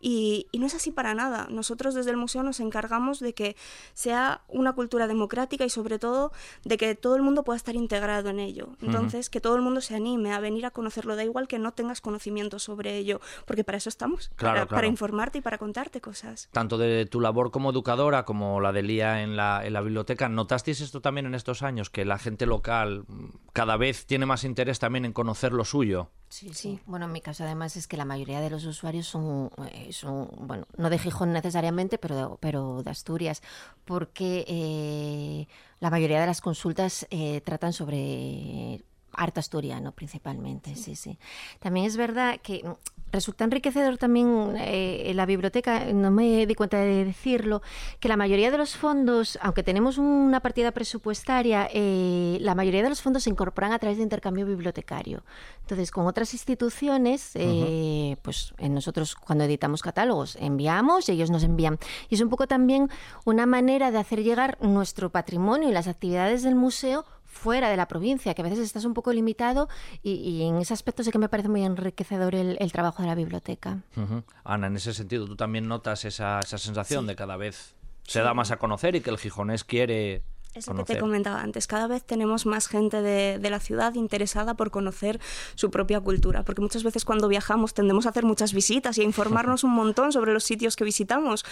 y, y no es así para nada. Nosotros desde el museo nos encargamos de que sea una cultura democrática y sobre todo de que todo el mundo pueda estar integrado en ello. Entonces, que todo el mundo se anime a venir a conocerlo, da igual que no tengas conocimiento sobre ello, porque para eso estamos, Claro, para, informarte y para contarte cosas. Tanto de tu labor como educadora como la de Lía en la, en la biblioteca, ¿notasteis esto también en estos años? Que la gente local mm, cada vez tiene más interés también en conocer lo suyo. Sí, sí. Bueno, en mi caso además es que la mayoría de los usuarios son, eh, son bueno, no de Gijón necesariamente, pero de, pero de Asturias, porque eh, la mayoría de las consultas eh, tratan sobre arte asturiano principalmente, sí, sí. También es verdad que mm, resulta enriquecedor también eh, en la biblioteca, no me di cuenta de decirlo, que la mayoría de los fondos, aunque tenemos una partida presupuestaria, eh, la mayoría de los fondos se incorporan a través de intercambio bibliotecario. Entonces, con otras instituciones, eh, pues nosotros cuando editamos catálogos enviamos y ellos nos envían. Y es un poco también una manera de hacer llegar nuestro patrimonio y las actividades del museo fuera de la provincia, que a veces estás un poco limitado y, y en ese aspecto sí que me parece muy enriquecedor el, el trabajo de la biblioteca. Ana, en ese sentido, ¿tú también notas esa, esa sensación de cada vez se da más a conocer y que el gijonés quiere Eso que te comentaba antes, cada vez tenemos más gente de, de, la ciudad interesada por conocer su propia cultura, porque muchas veces cuando viajamos tendemos a hacer muchas visitas y a informarnos un montón sobre los sitios que visitamos,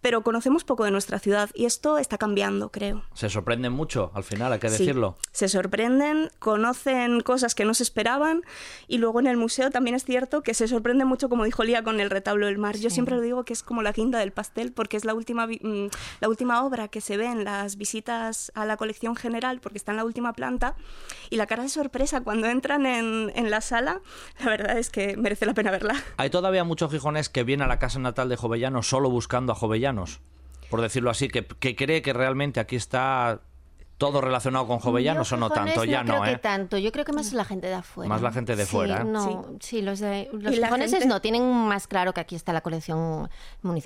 pero conocemos poco de nuestra ciudad y esto está cambiando, creo. Se sorprenden mucho, al final, hay que decirlo. Se sorprenden, conocen cosas que no se esperaban y luego en el museo también es cierto que se sorprende mucho, como dijo Lía, con el retablo del mar. Yo siempre lo digo que es como la quinta del pastel porque es la última, mm, la última obra que se ve en las visitas a la colección general porque está en la última planta y la cara de sorpresa cuando entran en, en la sala, la verdad es que merece la pena verla. Hay todavía muchos gijones que vienen a la casa natal de Jovellanos solo buscando a Jovellanos, por decirlo así, que, que cree que realmente aquí está todo relacionado con jovellanos o no tanto? Ya no, creo que tanto. Yo creo que más la gente de afuera. Más la gente de fuera. ¿eh? No, sí. los de los japoneses no tienen más claro que aquí está la colección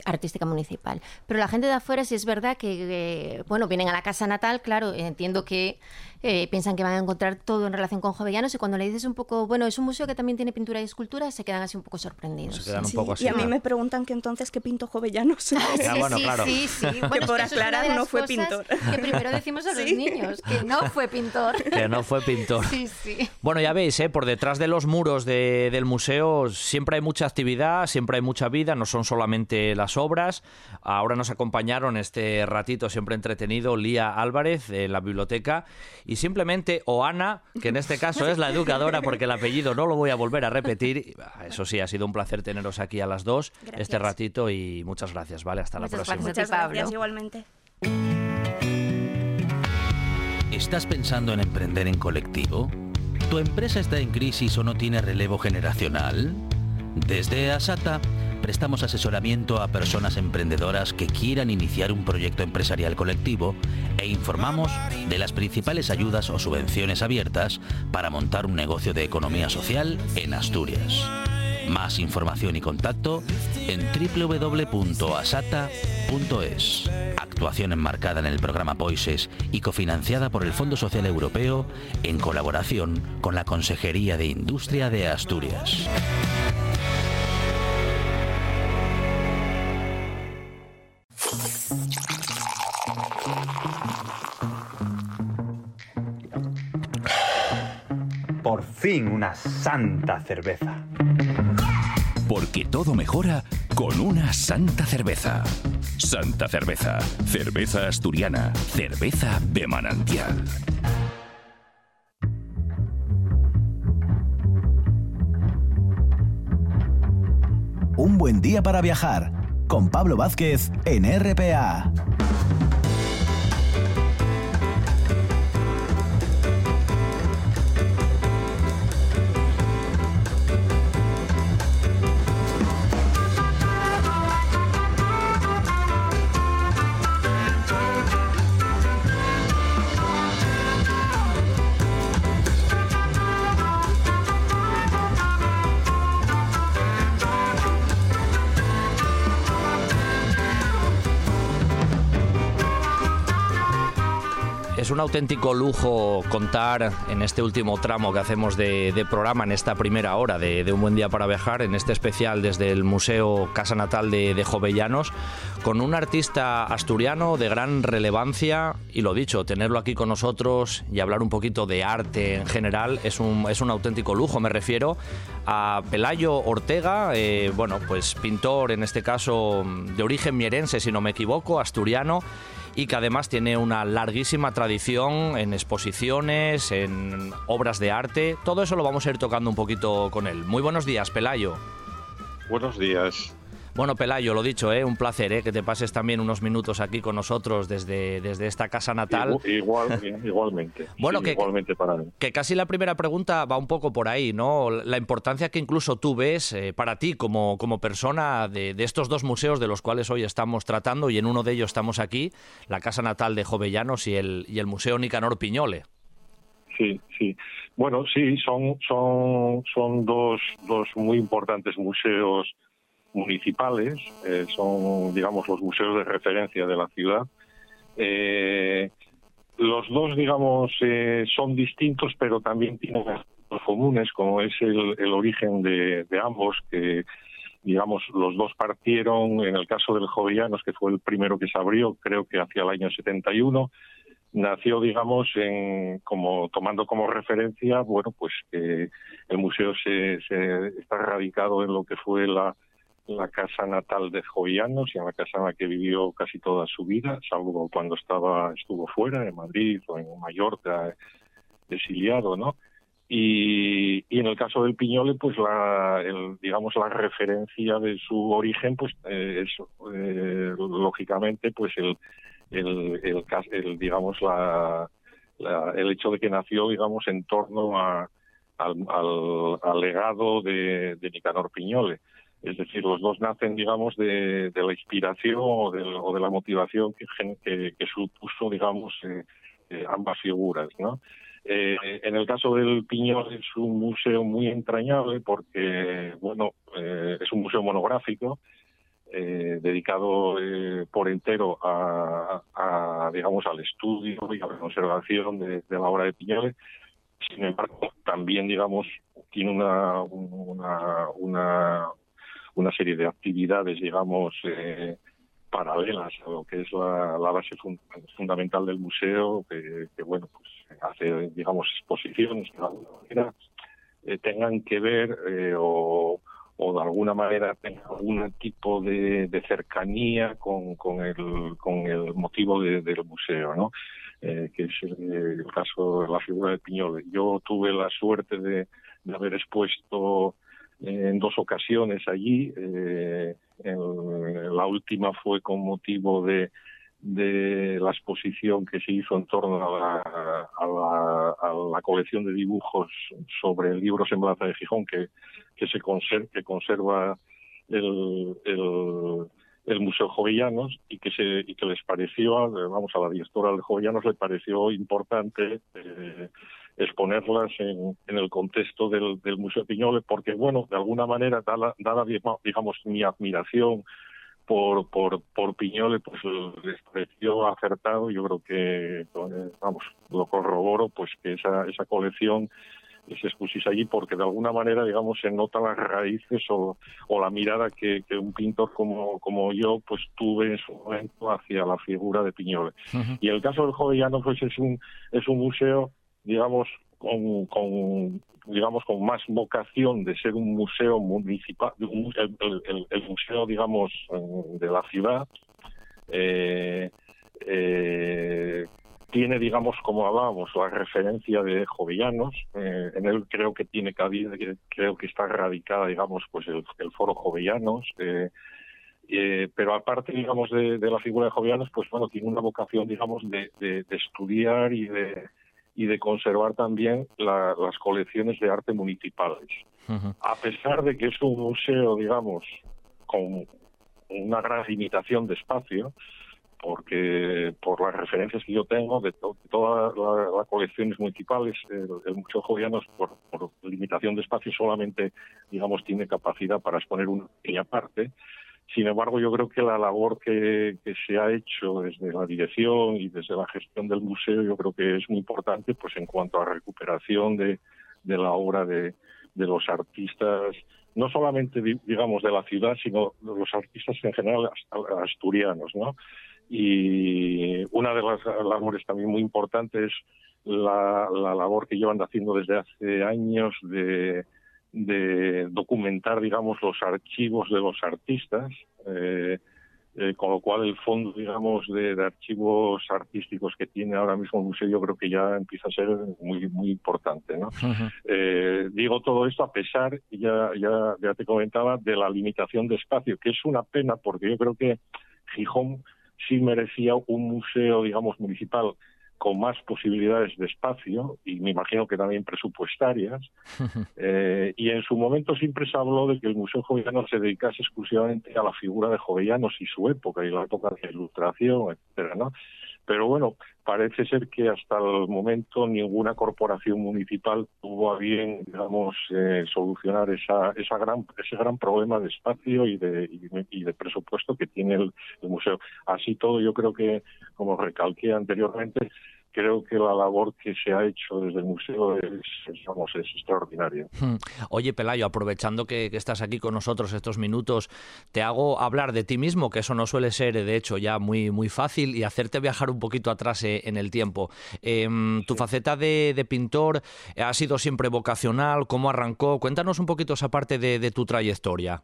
artística municipal. Pero la gente de afuera sí es verdad que, bueno, vienen a la casa natal, claro, entiendo que eh, piensan que van a encontrar todo en relación con jovellanos y cuando le dices un poco, bueno, es un museo que también tiene pintura y escultura, se quedan así un poco sorprendidos. Se quedan un poco así, y a mí me preguntan que entonces qué pinto jovellanos. Ah, bueno, claro. sí, sí, Bueno, que por aclarar no fue pintor. Que primero decimos a los niños que no fue pintor. Que no fue pintor. Sí, sí. Bueno, ya veis, ¿eh? por detrás de los muros de, del museo siempre hay mucha actividad, siempre hay mucha vida, no son solamente las obras. Ahora nos acompañaron este ratito siempre entretenido Lía Álvarez de la biblioteca y simplemente Oana, que en este caso es la educadora porque el apellido no lo voy a volver a repetir. Eso sí, ha sido un placer teneros aquí a las dos este ratito y muchas gracias, ¿vale? Hasta la próxima. Muchas gracias igualmente. ¿Estás pensando en emprender en colectivo? ¿Tu empresa está en crisis o no tiene relevo generacional? Desde Asata prestamos asesoramiento a personas emprendedoras que quieran iniciar un proyecto empresarial colectivo e informamos de las principales ayudas o subvenciones abiertas para montar un negocio de economía social en Asturias. Más información y contacto en www.asata.es. Actuación enmarcada en el programa POISES y cofinanciada por el Fondo Social Europeo en colaboración con la Consejería de Industria de Asturias. Santa cerveza. Porque todo mejora con una santa cerveza. Santa cerveza. Cerveza asturiana. Cerveza de manantial. Un buen día para viajar con Pablo Vázquez en RPA. Es un auténtico lujo contar en este último tramo que hacemos de, programa, en esta primera hora de, Un Buen Día para Viajar, en este especial desde el Museo Casa Natal de, Jovellanos, con un artista asturiano de gran relevancia y lo dicho, tenerlo aquí con nosotros y hablar un poquito de arte en general es un, es un auténtico lujo. Me refiero a Pelayo Ortega, eh, bueno, pues pintor en este caso de origen mierense, si no me equivoco, asturiano y que además tiene una larguísima tradición en exposiciones, en obras de arte. Todo eso lo vamos a ir tocando un poquito con él. Muy buenos días, Pelayo. Buenos días. Bueno, Pelayo, lo dicho, ¿eh? un placer ¿eh? que te pases también unos minutos aquí con nosotros desde, desde esta casa natal. Igual, igualmente. bueno, que, igualmente para mí. que casi la primera pregunta va un poco por ahí, ¿no? La importancia que incluso tú ves eh, para ti como, como persona de, de, estos dos museos de los cuales hoy estamos tratando y en uno de ellos estamos aquí, la casa natal de Jovellanos y el, y el Museo Nicanor Piñole. Sí, sí. Bueno, sí, son, son, son dos, dos muy importantes museos municipales, eh, son, digamos, los museos de referencia de la ciudad. Eh, los dos, digamos, eh, son distintos, pero también tienen aspectos comunes, como es el, origen de, de, ambos, que, digamos, los dos partieron, en el caso del Jovellanos, que fue el primero que se abrió, creo que hacia el año 71, nació, digamos, en, como tomando como referencia, bueno, pues que el museo se, se está radicado en lo que fue la, la casa natal de Jovianos y en la casa en la que vivió casi toda su vida, salvo cuando estaba estuvo fuera, en Madrid o en Mallorca, exiliado, ¿no? Y, y en el caso del Piñole, pues la, digamos la referencia de su origen, pues eh, es eh, lógicamente, pues el, el, el, digamos la, el hecho de que nació, digamos, en torno al, al, al legado de Nicanor Piñole. Es decir, los dos nacen, digamos, de, de la inspiración o de, o de, la motivación que, que, que supuso, digamos, eh, eh, ambas figuras, ¿no? Eh, en el caso del Piñol es un museo muy entrañable porque, bueno, eh, es un museo monográfico eh, dedicado por entero a, a, digamos, al estudio y a la conservación de, de la obra de Piñoles. Sin embargo, también, digamos, tiene una, una, una, una serie de actividades, digamos, eh, paralelas a lo que es la, la base fund fundamental del museo, que, bueno, pues hace, digamos, exposiciones de alguna manera eh, tengan que ver eh, o, o, de alguna manera tengan algún tipo de, de cercanía con, con, el, con el motivo de, del museo, ¿no? Eh, que es el, el, caso de la figura de Piñol. Yo tuve la suerte de, de haber expuesto en dos ocasiones allí. Eh, en, la última fue con motivo de, de la exposición que se hizo en torno a la, a la, a la colección de dibujos sobre el libro Semblanza de Gijón que, que se conser que conserva el, el, Museo Jovellanos y que se y que les pareció vamos a la directora del Jovellanos le pareció importante eh, exponerlas en, en el contexto del, del, Museo Piñole, porque, bueno, de alguna manera, dada, dada digamos, mi admiración por, por, por Piñole, pues les pareció acertado. Yo creo que, vamos, lo corroboro, pues que esa, esa colección se expusiese allí porque de alguna manera, digamos, se notan las raíces o, o la mirada que, que, un pintor como, como yo pues tuve en su momento hacia la figura de Piñole. Uh -huh. Y el caso del Jovellano pues es un, es un museo digamos, con, con, digamos, con más vocación de ser un museo municipal, el, museo, digamos, de la ciudad, eh, eh, tiene, digamos, como hablábamos, la referencia de Jovellanos. Eh, en él creo que tiene cabida, creo que está radicada, digamos, pues el, foro Jovellanos. Eh, eh, pero aparte, digamos, de, la figura de Jovellanos, pues bueno, tiene una vocación, digamos, de estudiar y de, y de conservar también la, las colecciones de arte municipales. Uh -huh. A pesar de que es un museo, digamos, con una gran limitación de espacio, porque por las referencias que yo tengo de, to de todas las la colecciones municipales, el, el Museo Jovianos, por, por, limitación de espacio, solamente, digamos, tiene capacidad para exponer una pequeña parte. Sin embargo, yo creo que la labor que, se ha hecho desde la dirección y desde la gestión del museo, yo creo que es muy importante, pues en cuanto a recuperación de, la obra de, de los artistas, no solamente, digamos, de la ciudad, sino de los artistas en general asturianos, ¿no? Y una de las labores también muy importantes es la, la labor que llevan haciendo desde hace años de de documentar, digamos, los archivos de los artistas, eh, eh, con lo cual el fondo, digamos, de, de, archivos artísticos que tiene ahora mismo el museo, yo creo que ya empieza a ser muy muy importante, ¿no? Uh -huh. eh, digo todo esto a pesar, ya, ya, ya te comentaba, de la limitación de espacio, que es una pena porque yo creo que Gijón sí merecía un museo, digamos, municipal con más posibilidades de espacio y me imagino que también presupuestarias. eh, y en su momento siempre se habló de que el Museo Jovellano se dedicase exclusivamente a la figura de Jovellanos y su época y la época de la ilustración, etcétera, ¿no? Pero bueno, parece ser que hasta el momento ninguna corporación municipal tuvo a bien, digamos, eh, solucionar esa, esa gran, ese gran problema de espacio y de, y de, presupuesto que tiene el, el, museo. Así todo, yo creo que, como recalqué anteriormente, creo que la labor que se ha hecho desde el museo es, es extraordinaria. Hmm. Oye, Pelayo, aprovechando que, estás aquí con nosotros estos minutos, te hago hablar de ti mismo, que eso no suele ser, de hecho, ya muy, muy fácil, y hacerte viajar un poquito atrás eh, en el tiempo. Em, tu faceta de, pintor ha sido siempre vocacional, ¿cómo arrancó? Cuéntanos un poquito esa parte de, tu trayectoria.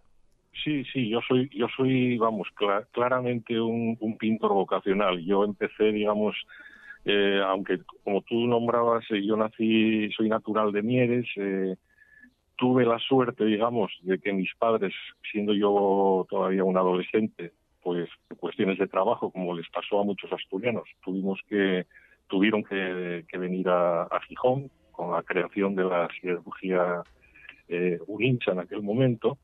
Sí, sí, yo soy, yo soy, vamos, claramente un, un pintor vocacional. Yo empecé, digamos, eh, aunque como tú nombrabas, eh, yo nací, soy natural de Mieres, eh, tuve la suerte, digamos, de que mis padres, siendo yo todavía un adolescente, pues cuestiones de trabajo, como les pasó a muchos asturianos, tuvimos que, tuvieron que, venir a, Gijón con la creación de la cirugía eh, UNINCHA en aquel momento.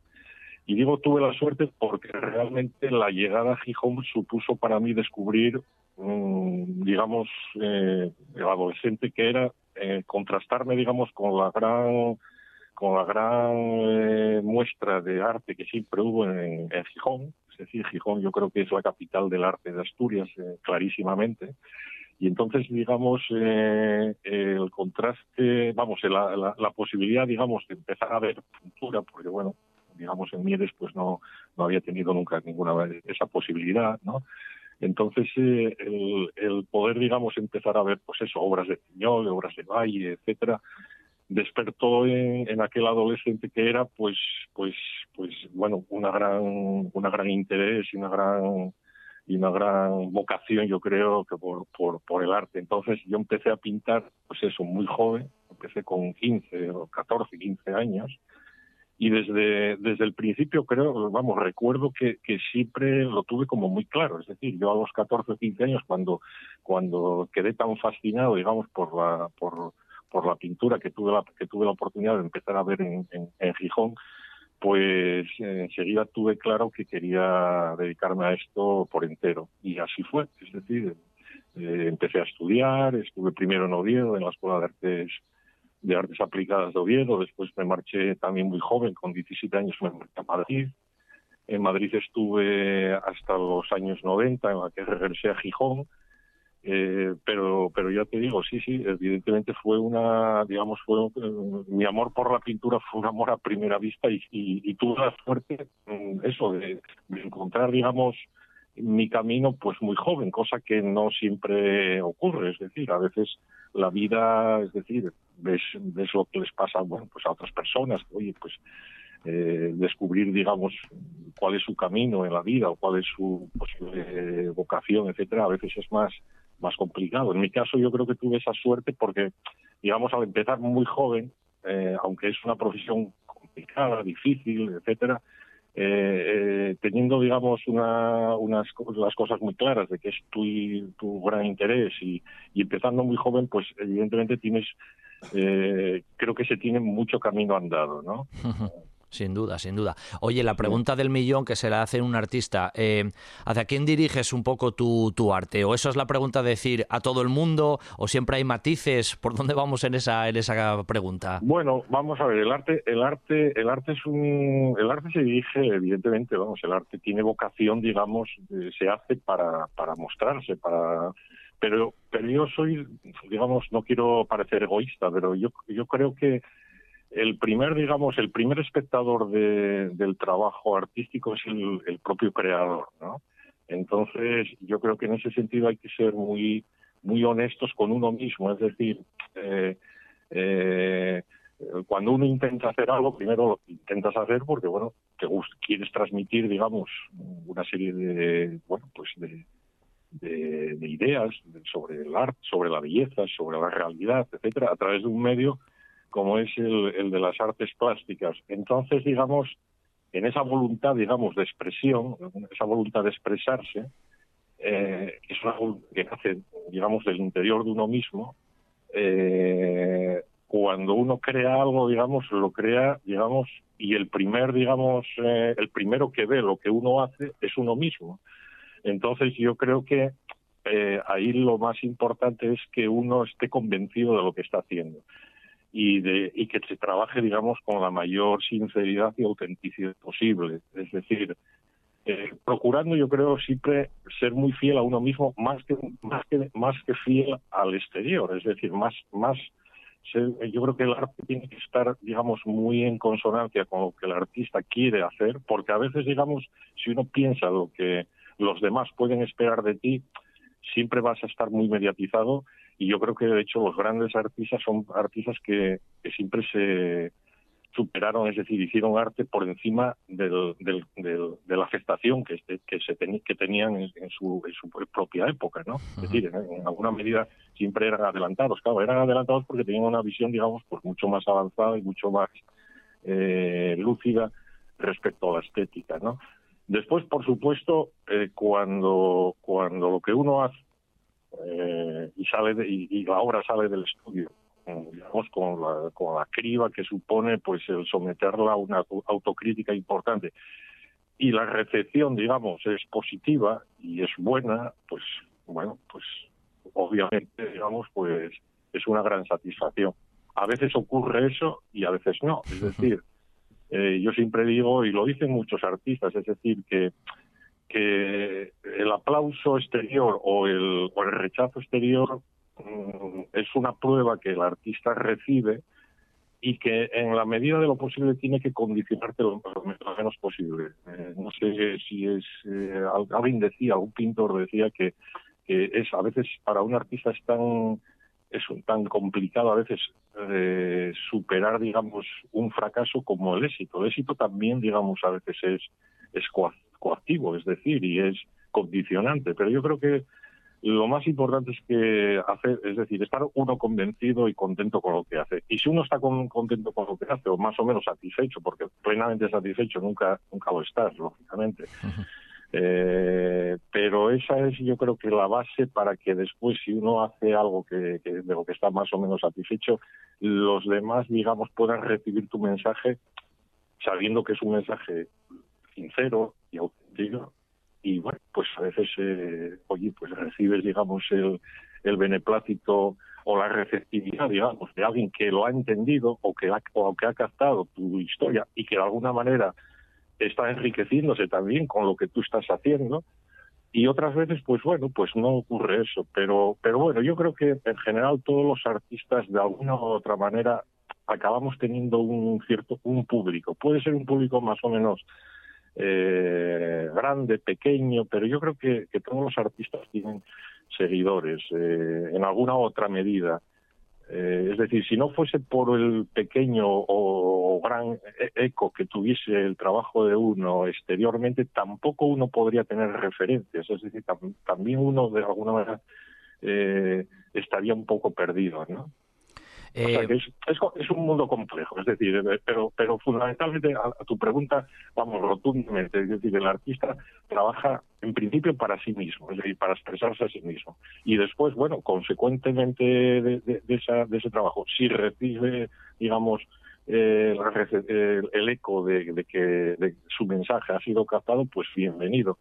Y digo tuve la suerte porque realmente la llegada a Gijón supuso para mí descubrir digamos, eh, el adolescente que era, eh, contrastarme, digamos, con la gran con la gran eh, muestra de arte que siempre hubo en, Gijón, es decir, Gijón yo creo que es la capital del arte de Asturias, clarísimamente, y entonces, digamos, el contraste, vamos, la, la, posibilidad, digamos, de empezar a ver pintura, porque bueno, digamos, en Mieres pues no, no había tenido nunca ninguna esa posibilidad, ¿no? Entonces, eh, el, poder, digamos, empezar a ver, pues eso, obras de Piñol, obras de Valle, etcétera, despertó en, aquel adolescente que era, pues, pues, pues, bueno, una gran, una gran interés y una gran y una gran vocación, yo creo, que por, por, por el arte. Entonces, yo empecé a pintar, pues eso, muy joven, empecé con 15 o 14, 15 años, y desde, desde el principio creo, vamos, recuerdo que, siempre lo tuve como muy claro, es decir, yo a los 14 o 15 años cuando, cuando quedé tan fascinado, digamos, por la, por, por la pintura que tuve la, que tuve la oportunidad de empezar a ver en, en, Gijón, pues enseguida tuve claro que quería dedicarme a esto por entero. Y así fue, es decir, eh, empecé a estudiar, estuve primero en Oviedo, en la Escuela de Artes de Artes Aplicadas de Oviedo, después me marché también muy joven, con 17 años me marché a Madrid. En Madrid estuve hasta los años 90, en la que regresé a Gijón, eh, pero pero ya te digo, sí, sí, evidentemente fue una, digamos, fue mi amor por la pintura fue un amor a primera vista y, y, tuve la suerte, mm, eso, de, de encontrar, digamos, mi camino pues muy joven, cosa que no siempre ocurre, es decir, a veces la vida, es decir, ves, ves lo que les pasa bueno, pues a otras personas, oye, pues eh, descubrir, digamos, cuál es su camino en la vida o cuál es su posible vocación, etcétera, a veces es más, más complicado. En mi caso yo creo que tuve esa suerte porque, digamos, al empezar muy joven, eh, aunque es una profesión complicada, difícil, etcétera, eh, eh, teniendo, digamos, una, unas las cosas muy claras de que es tu, tu gran interés y, empezando muy joven, pues evidentemente tienes, eh, creo que se tiene mucho camino andado, ¿no? Sin duda, sin duda. Oye, la pregunta del millón que se la hace un artista, eh, ¿hacia quién diriges un poco tu, tu, arte? ¿O eso es la pregunta de decir a todo el mundo? ¿O siempre hay matices? ¿Por dónde vamos en esa, en esa pregunta? Bueno, vamos a ver, el arte, el arte, el arte es un, el arte se dirige, evidentemente, vamos, el arte tiene vocación, digamos, se hace para, para mostrarse, para pero pero yo soy digamos no quiero parecer egoísta pero yo yo creo que el primer, digamos, el primer espectador del trabajo artístico es el, propio creador, ¿no? Entonces, yo creo que en ese sentido hay que ser muy, muy honestos con uno mismo, es decir, eh, eh, cuando uno intenta hacer algo, primero lo intentas hacer porque, bueno, te quieres transmitir, digamos, una serie de, bueno, pues de, de ideas sobre el arte, sobre la belleza, sobre la realidad, etcétera, a través de un medio como es el, de las artes plásticas. Entonces, digamos, en esa voluntad, digamos, de expresión, esa voluntad de expresarse, eh, es una que nace, digamos, del interior de uno mismo. Eh, cuando uno crea algo, digamos, lo crea, digamos, y el primer, digamos, eh, el primero que ve lo que uno hace es uno mismo. Entonces, yo creo que ahí lo más importante es que uno esté convencido de lo que está haciendo y, de, y que se trabaje, digamos, con la mayor sinceridad y autenticidad posible. Es decir, eh, procurando, yo creo, siempre ser muy fiel a uno mismo, más que más que más que fiel al exterior, es decir, más más yo creo que el arte tiene que estar, digamos, muy en consonancia con lo que el artista quiere hacer, porque a veces, digamos, si uno piensa lo que los demás pueden esperar de ti, siempre vas a estar muy mediatizado y yo creo que de hecho los grandes artistas son artistas que, siempre se superaron, es decir, hicieron arte por encima del, de la afectación que, que, se que tenían en, su, en su propia época, ¿no? Es decir, en, alguna medida siempre eran adelantados, claro, eran adelantados porque tenían una visión, digamos, pues mucho más avanzada y mucho más eh, lúcida respecto a la estética, ¿no? Después, por supuesto, eh, cuando, cuando lo que uno hace eh, y sale y, la obra sale del estudio, digamos, con la, con la criba que supone pues el someterla a una autocrítica importante y la recepción, digamos, es positiva y es buena, pues bueno, pues obviamente, digamos, pues es una gran satisfacción. A veces ocurre eso y a veces no. Es decir, eh, yo siempre digo, y lo dicen muchos artistas, es decir, que, que el aplauso exterior o el, o el rechazo exterior mm, es una prueba que el artista recibe y que en la medida de lo posible tiene que condicionarte lo, menos posible. Eh, no sé si es, eh, alguien decía, algún pintor decía que, es a veces para un artista es tan es tan complicado a veces eh, superar, digamos, un fracaso como el éxito. El éxito también, digamos, a veces es, es coactivo, es decir, y es condicionante. Pero yo creo que lo más importante es que hacer, es decir, estar uno convencido y contento con lo que hace. Y si uno está contento con lo que hace, o más o menos satisfecho, porque plenamente satisfecho nunca, nunca lo estás, lógicamente. Eh, pero esa es yo creo que la base para que después si uno hace algo que, de lo que está más o menos satisfecho, los demás digamos puedan recibir tu mensaje sabiendo que es un mensaje sincero y auténtico. Y bueno pues a veces eh, oye pues recibes digamos el, el beneplácito o la receptividad digamos de alguien que lo ha entendido o que o que ha captado tu historia y que de alguna manera está enriqueciéndose también con lo que tú estás haciendo. Y otras veces pues bueno pues no ocurre eso. Pero pero bueno yo creo que en general todos los artistas de alguna u otra manera acabamos teniendo un cierto un público. Puede ser un público más o menos eh, grande pequeño pero yo creo que, todos los artistas tienen seguidores eh, en alguna otra medida eh, es decir, si no fuese por el pequeño o, gran e-, eco que tuviese el trabajo de uno exteriormente, tampoco uno podría tener referencias. Es decir, también uno de alguna manera eh, estaría un poco perdido, ¿no? Eh, es, un mundo complejo, es decir, eh, pero, pero fundamentalmente a, tu pregunta, vamos, rotundamente, es decir, el artista trabaja en principio para sí mismo, es decir, para expresarse a sí mismo. Y después, bueno, consecuentemente de, ese trabajo, si recibe, digamos, eh, el, eco de, que su mensaje ha sido captado, pues bienvenido.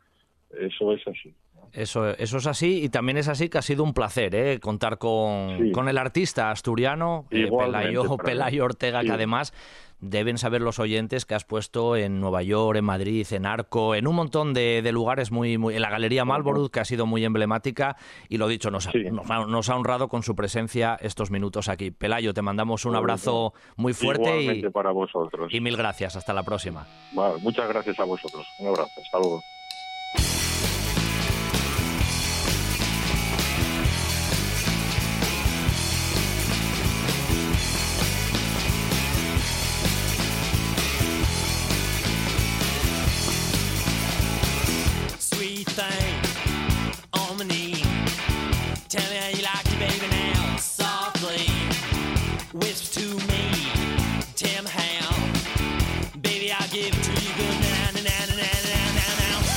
Eso es así. Eso, eso es así y también es así que ha sido un placer ¿eh? contar con, con, el artista asturiano eh, Pelayo, Ortega, que además deben saber los oyentes que has puesto en Nueva York, en Madrid, en Arco, en un montón de, lugares muy, muy, en la Galería Marlborough, que ha sido muy emblemática y lo dicho, nos, nos, ha honrado con su presencia estos minutos aquí. Pelayo, te mandamos un abrazo muy fuerte y, para vosotros. y mil gracias. Hasta la próxima. muchas gracias a vosotros. Un abrazo. Hasta luego. to me, Baby, I'll give it to you now, now, now, now, now, now, now.